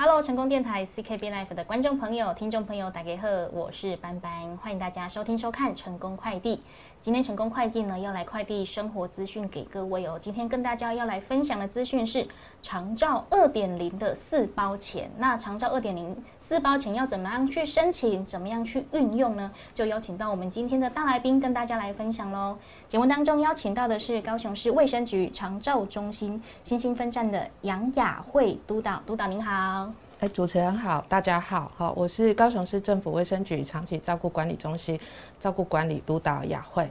Hello，成功电台 CKB Life 的观众朋友、听众朋友，大家好，我是班班，欢迎大家收听收看成功快递。今天成功快递呢要来快递生活资讯给各位哦。今天跟大家要来分享的资讯是长照二点零的四包钱。那长照二点零四包钱要怎么样去申请，怎么样去运用呢？就邀请到我们今天的大来宾跟大家来分享喽。节目当中邀请到的是高雄市卫生局长照中心新兴分站的杨雅慧督导，督导您好。哎，主持人好，大家好，好，我是高雄市政府卫生局长期照顾管理中心照顾管理督导雅慧。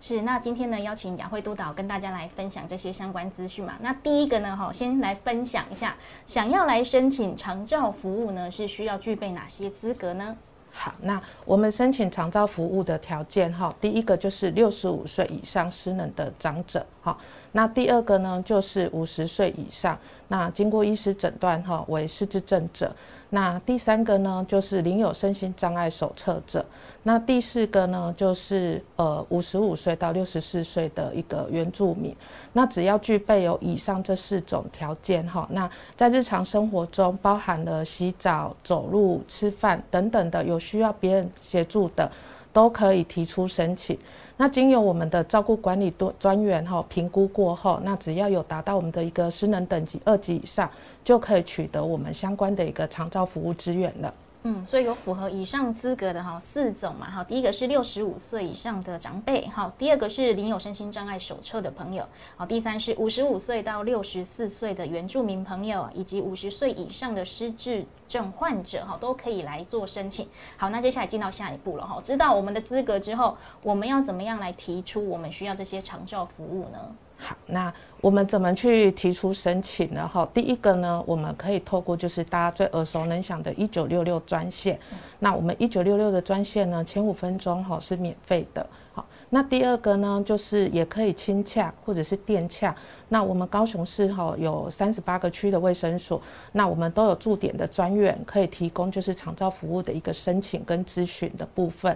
是，那今天呢，邀请雅慧督导跟大家来分享这些相关资讯嘛。那第一个呢，哈，先来分享一下，想要来申请长照服务呢，是需要具备哪些资格呢？好，那我们申请长照服务的条件，哈，第一个就是六十五岁以上失能的长者，哈，那第二个呢，就是五十岁以上。那经过医师诊断哈为失智症者，那第三个呢就是领有身心障碍手册者，那第四个呢就是呃五十五岁到六十四岁的一个原住民，那只要具备有以上这四种条件哈，那在日常生活中包含了洗澡、走路、吃饭等等的有需要别人协助的，都可以提出申请。那经由我们的照顾管理多专员哈评估过后，那只要有达到我们的一个失能等级二级以上，就可以取得我们相关的一个长照服务资源了。嗯，所以有符合以上资格的哈四种嘛，哈，第一个是六十五岁以上的长辈，哈，第二个是领有身心障碍手册的朋友，好，第三是五十五岁到六十四岁的原住民朋友，以及五十岁以上的失智症患者，哈，都可以来做申请。好，那接下来进到下一步了，哈，知道我们的资格之后，我们要怎么样来提出我们需要这些长照服务呢？好，那我们怎么去提出申请呢？哈，第一个呢，我们可以透过就是大家最耳熟能详的一九六六专线。那我们一九六六的专线呢，前五分钟哈是免费的。好，那第二个呢，就是也可以亲洽或者是电洽。那我们高雄市哈有三十八个区的卫生所，那我们都有驻点的专员可以提供就是长照服务的一个申请跟咨询的部分。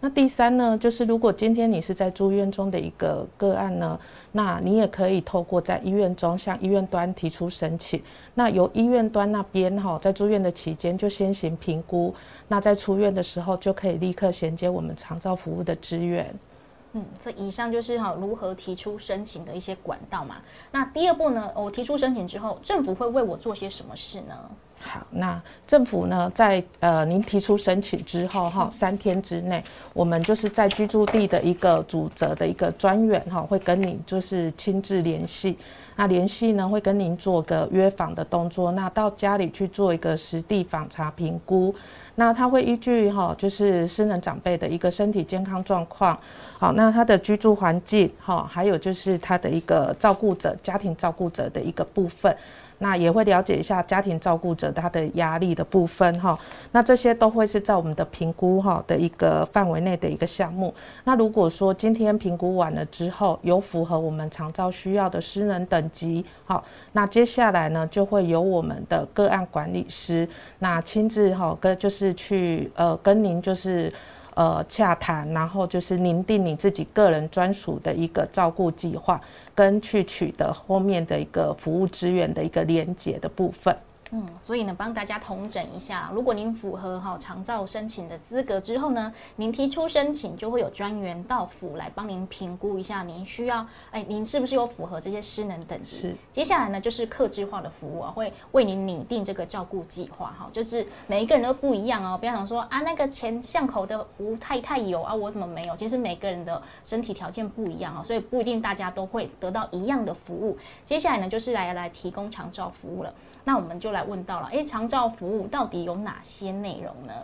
那第三呢，就是如果今天你是在住院中的一个个案呢，那你也可以透过在医院中向医院端提出申请，那由医院端那边哈，在住院的期间就先行评估，那在出院的时候就可以立刻衔接我们长照服务的资源。嗯，这以上就是哈如何提出申请的一些管道嘛。那第二步呢，我提出申请之后，政府会为我做些什么事呢？好，那政府呢，在呃您提出申请之后哈，三天之内，我们就是在居住地的一个主责的一个专员哈，会跟你就是亲自联系。那联系呢，会跟您做个约访的动作，那到家里去做一个实地访查评估。那他会依据哈，就是私人长辈的一个身体健康状况，好，那他的居住环境哈，还有就是他的一个照顾者、家庭照顾者的一个部分。那也会了解一下家庭照顾者他的压力的部分哈，那这些都会是在我们的评估哈的一个范围内的一个项目。那如果说今天评估完了之后有符合我们长照需要的私人等级，好，那接下来呢就会由我们的个案管理师那亲自哈跟就是去呃跟您就是。呃，洽谈，然后就是拟定你自己个人专属的一个照顾计划，跟去取得后面的一个服务资源的一个连接的部分。嗯，所以呢，帮大家统整一下，如果您符合哈长照申请的资格之后呢，您提出申请就会有专员到府来帮您评估一下，您需要哎，您是不是有符合这些失能等级？是。接下来呢，就是客制化的服务啊，会为您拟定这个照顾计划哈，就是每一个人都不一样哦，不要想说啊，那个前巷口的吴太太有啊，我怎么没有？其实每个人的身体条件不一样啊，所以不一定大家都会得到一样的服务。接下来呢，就是来来提供长照服务了。那我们就来问到了，哎，长照服务到底有哪些内容呢？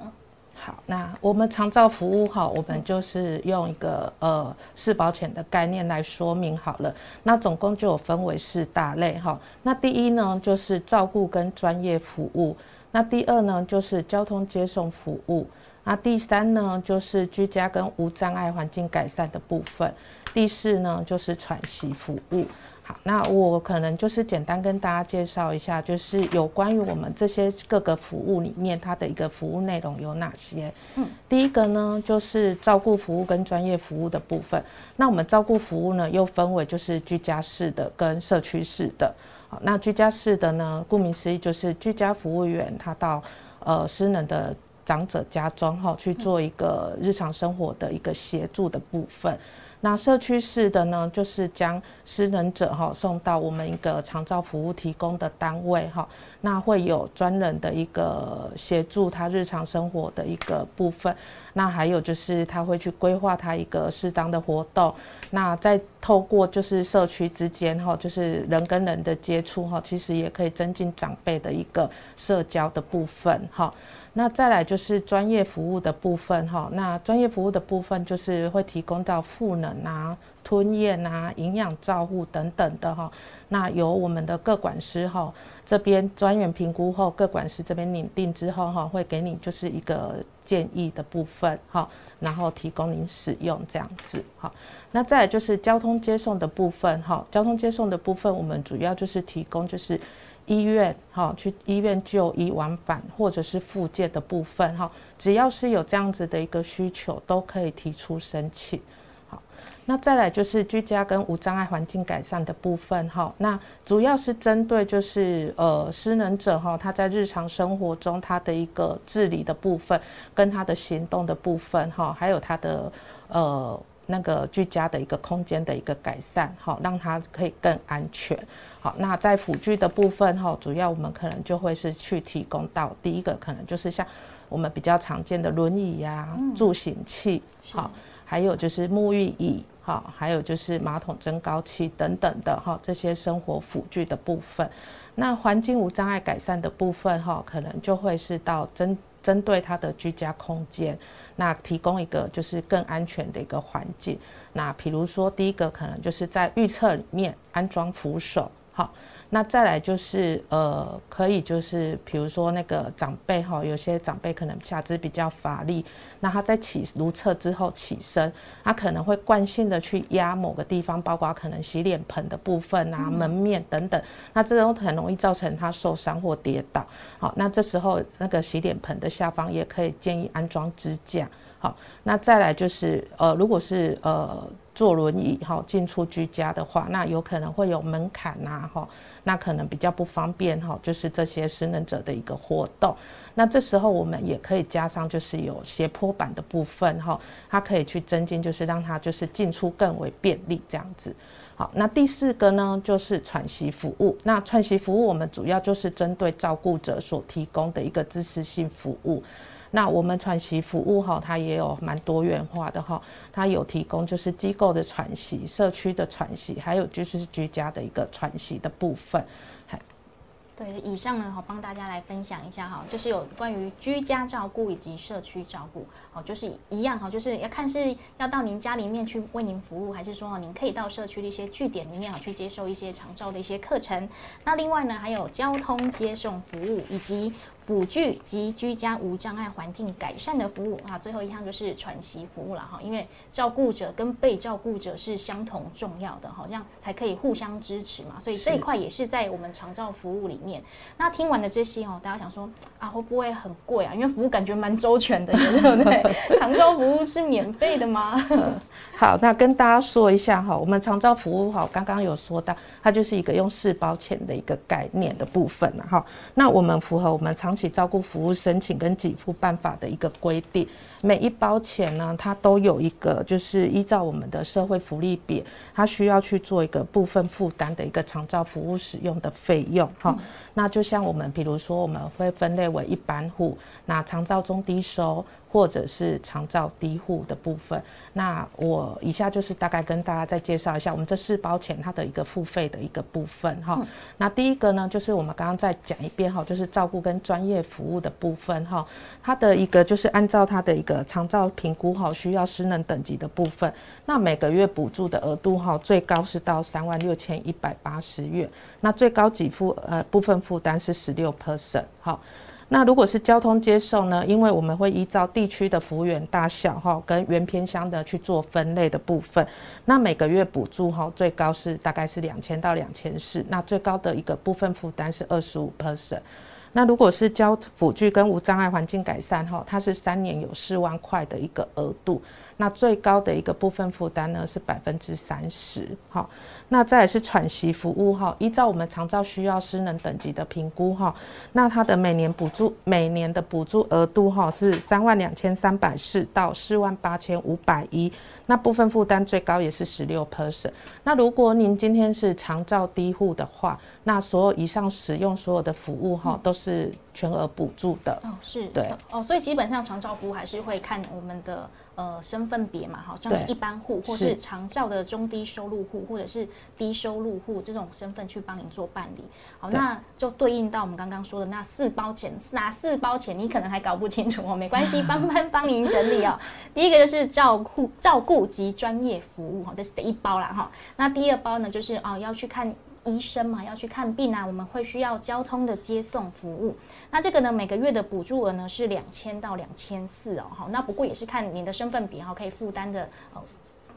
好，那我们长照服务哈，我们就是用一个呃四保险的概念来说明好了。那总共就有分为四大类哈。那第一呢，就是照顾跟专业服务；那第二呢，就是交通接送服务；那第三呢，就是居家跟无障碍环境改善的部分；第四呢，就是喘息服务。好，那我可能就是简单跟大家介绍一下，就是有关于我们这些各个服务里面，它的一个服务内容有哪些。嗯，第一个呢，就是照顾服务跟专业服务的部分。那我们照顾服务呢，又分为就是居家式的跟社区式的。好，那居家式的呢，顾名思义就是居家服务员他到呃失能的长者家中哈去做一个日常生活的一个协助的部分。那社区式的呢，就是将失能者哈送到我们一个长照服务提供的单位哈，那会有专人的一个协助他日常生活的一个部分。那还有就是他会去规划他一个适当的活动。那再透过就是社区之间哈，就是人跟人的接触哈，其实也可以增进长辈的一个社交的部分哈。那再来就是专业服务的部分哈，那专业服务的部分就是会提供到赋能啊、吞咽啊、营养照护等等的哈。那由我们的各管师哈这边专员评估后，各管师这边拟定之后哈，会给你就是一个建议的部分哈，然后提供您使用这样子哈。那再就是交通接送的部分哈，交通接送的部分我们主要就是提供就是。医院哈，去医院就医往返，或者是复健的部分哈，只要是有这样子的一个需求，都可以提出申请。好，那再来就是居家跟无障碍环境改善的部分哈，那主要是针对就是呃失能者哈，他在日常生活中他的一个治理的部分，跟他的行动的部分哈，还有他的呃那个居家的一个空间的一个改善，哈，让他可以更安全。好，那在辅具的部分哈，主要我们可能就会是去提供到第一个，可能就是像我们比较常见的轮椅呀、助行器，好，还有就是沐浴椅，哈，还有就是马桶增高器等等的哈，这些生活辅具的部分。那环境无障碍改善的部分哈，可能就会是到针针对他的居家空间，那提供一个就是更安全的一个环境。那比如说第一个可能就是在预测里面安装扶手。好，那再来就是呃，可以就是比如说那个长辈哈，有些长辈可能下肢比较乏力，那他在起如厕之后起身，他可能会惯性的去压某个地方，包括可能洗脸盆的部分啊、门面等等，那这种很容易造成他受伤或跌倒。好，那这时候那个洗脸盆的下方也可以建议安装支架。好，那再来就是呃，如果是呃。坐轮椅哈进出居家的话，那有可能会有门槛呐哈，那可能比较不方便哈，就是这些失能者的一个活动。那这时候我们也可以加上就是有斜坡板的部分哈，它可以去增进，就是让它就是进出更为便利这样子。好，那第四个呢就是喘息服务。那喘息服务我们主要就是针对照顾者所提供的一个支持性服务。那我们喘息服务哈，它也有蛮多元化的哈，它有提供就是机构的喘息、社区的喘息，还有就是居家的一个喘息的部分。对，以上呢，好帮大家来分享一下哈，就是有关于居家照顾以及社区照顾，好，就是一样哈，就是要看是要到您家里面去为您服务，还是说您可以到社区的一些据点里面去接受一些长照的一些课程。那另外呢，还有交通接送服务以及。辅具及居家无障碍环境改善的服务啊，最后一项就是喘息服务了哈，因为照顾者跟被照顾者是相同重要的哈，这样才可以互相支持嘛，所以这一块也是在我们长照服务里面。那听完的这些哦，大家想说啊，会不会很贵啊？因为服务感觉蛮周全的，对不 对？长照服务是免费的吗？好，那跟大家说一下哈，我们长照服务哈，刚刚有说到，它就是一个用四包钱的一个概念的部分了哈。那我们符合我们长长期照顾服务申请跟给付办法的一个规定，每一包钱呢，它都有一个，就是依照我们的社会福利比，它需要去做一个部分负担的一个长照服务使用的费用，哈。那就像我们，比如说我们会分类为一般户，那长照中低收。或者是长照低户的部分，那我以下就是大概跟大家再介绍一下我们这四包钱它的一个付费的一个部分哈。那第一个呢，就是我们刚刚再讲一遍哈，就是照顾跟专业服务的部分哈。它的一个就是按照它的一个呃长照评估哈，需要失能等级的部分，那每个月补助的额度哈，最高是到三万六千一百八十元，那最高给付呃部分负担是十六 percent 好。那如果是交通接送呢？因为我们会依照地区的服务员大小哈，跟原偏乡的去做分类的部分。那每个月补助哈，最高是大概是两千到两千四。那最高的一个部分负担是二十五 percent。那如果是交辅具跟无障碍环境改善哈，它是三年有四万块的一个额度。那最高的一个部分负担呢是百分之三十，哈。那再是喘息服务哈，依照我们常照需要失能等级的评估哈，那它的每年补助每年的补助额度哈是三万两千三百四到四万八千五百一，那部分负担最高也是十六 percent。那如果您今天是长照低户的话，那所有以上使用所有的服务哈都是全额补助的。哦，是，对，哦，所以基本上长照服务还是会看我们的。呃，身份别嘛，好像是一般户，或是长照的中低收入户，或者是低收入户这种身份去帮您做办理。好，那就对应到我们刚刚说的那四包钱，哪四包钱你可能还搞不清楚哦，没关系，帮帮帮您整理哦。第一个就是照顾照顾及专业服务哈，这是第一包啦哈。那第二包呢，就是哦要去看。医生嘛要去看病啊，我们会需要交通的接送服务。那这个呢，每个月的补助额呢是两千到两千四哦。好，那不过也是看您的身份比哈，可以负担的呃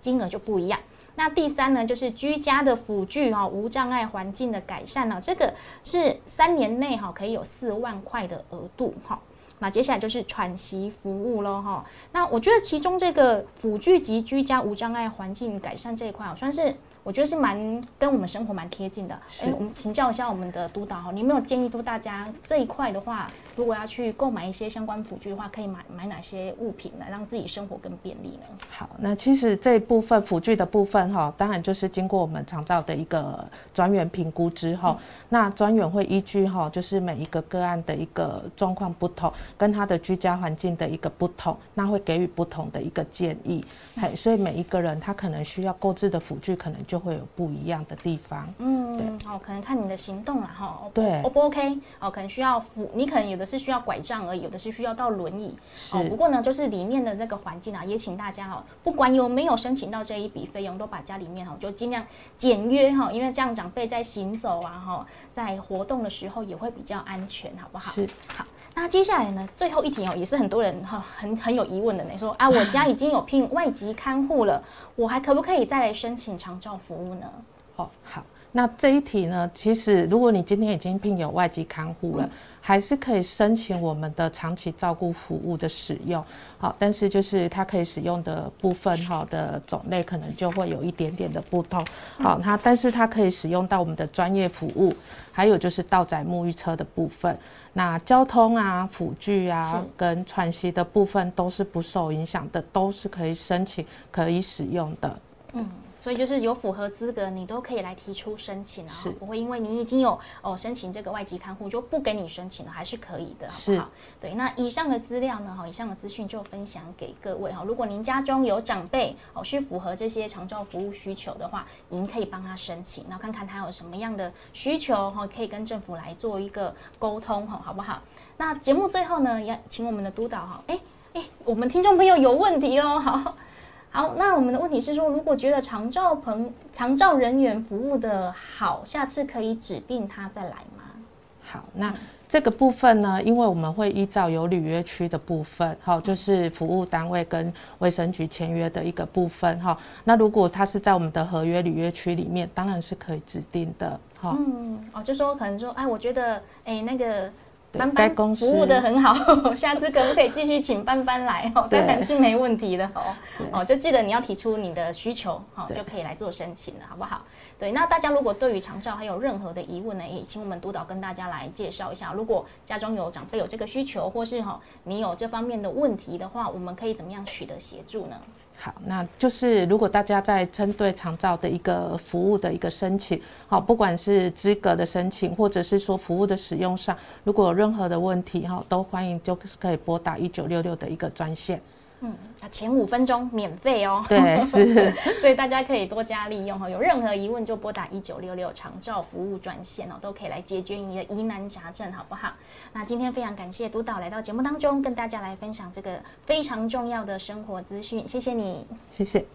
金额就不一样。那第三呢，就是居家的辅具哈，无障碍环境的改善呢，这个是三年内哈可以有四万块的额度哈。那接下来就是喘息服务了哈。那我觉得其中这个辅具及居家无障碍环境改善这一块，算是。我觉得是蛮跟我们生活蛮贴近的。哎，我们请教一下我们的督导哈，你有没有建议都大家这一块的话，如果要去购买一些相关辅具的话，可以买买哪些物品来让自己生活更便利呢？好，那其实这一部分辅具的部分哈，当然就是经过我们长照的一个专员评估之后，那专员会依据哈，就是每一个个案的一个状况不同，跟他的居家环境的一个不同，那会给予不同的一个建议。嘿，所以每一个人他可能需要购置的辅具可能就。就会有不一样的地方，嗯，对，哦，可能看你的行动了哈，对，O 不 OK？哦，可能需要扶，你可能有的是需要拐杖而已，有的是需要到轮椅，哦，不过呢，就是里面的这个环境啊，也请大家哈，不管有没有申请到这一笔费用，都把家里面哈，就尽量简约哈，因为这样长辈在行走啊哈，在活动的时候也会比较安全，好不好？是，好。那接下来呢？最后一题哦，也是很多人哈很很有疑问的呢。说啊，我家已经有聘外籍看护了，我还可不可以再来申请长照服务呢？哦，好，那这一题呢，其实如果你今天已经聘有外籍看护了，还是可以申请我们的长期照顾服务的使用。好，但是就是它可以使用的部分哈的种类可能就会有一点点的不同。好，它但是它可以使用到我们的专业服务，还有就是倒载沐浴车的部分。那交通啊、辅具啊、跟喘息的部分都是不受影响的，都是可以申请、可以使用的。嗯。所以就是有符合资格，你都可以来提出申请啊，不会因为你已经有哦申请这个外籍看护就不给你申请了，还是可以的，好不好？对，那以上的资料呢，哈，以上的资讯就分享给各位哈。如果您家中有长辈哦，是符合这些长照服务需求的话，您可以帮他申请，然后看看他有什么样的需求哈，可以跟政府来做一个沟通哈，好不好？那节目最后呢，要请我们的督导哈，哎哎，我们听众朋友有问题哦，好。好，那我们的问题是说，如果觉得长照朋长照人员服务的好，下次可以指定他再来吗？好，那这个部分呢，因为我们会依照有履约区的部分，好，就是服务单位跟卫生局签约的一个部分，哈。那如果他是在我们的合约履约区里面，当然是可以指定的，哈。嗯，哦，就说可能说，哎，我觉得，哎，那个。班班服务的很好，下次可不可以继续请班班来？哦，当然是没问题的哦。哦，就记得你要提出你的需求，好就可以来做申请了，好不好？对，那大家如果对于长照还有任何的疑问呢，也请我们督导跟大家来介绍一下。如果家中有长辈有这个需求，或是哈你有这方面的问题的话，我们可以怎么样取得协助呢？好，那就是如果大家在针对长照的一个服务的一个申请，好，不管是资格的申请，或者是说服务的使用上，如果有任何的问题，哈，都欢迎就是可以拨打一九六六的一个专线。嗯，啊，前五分钟免费哦。对，是，所以大家可以多加利用哈。有任何疑问就拨打一九六六长照服务专线哦，都可以来解决你的疑难杂症，好不好？那今天非常感谢督导来到节目当中，跟大家来分享这个非常重要的生活资讯，谢谢你，谢谢。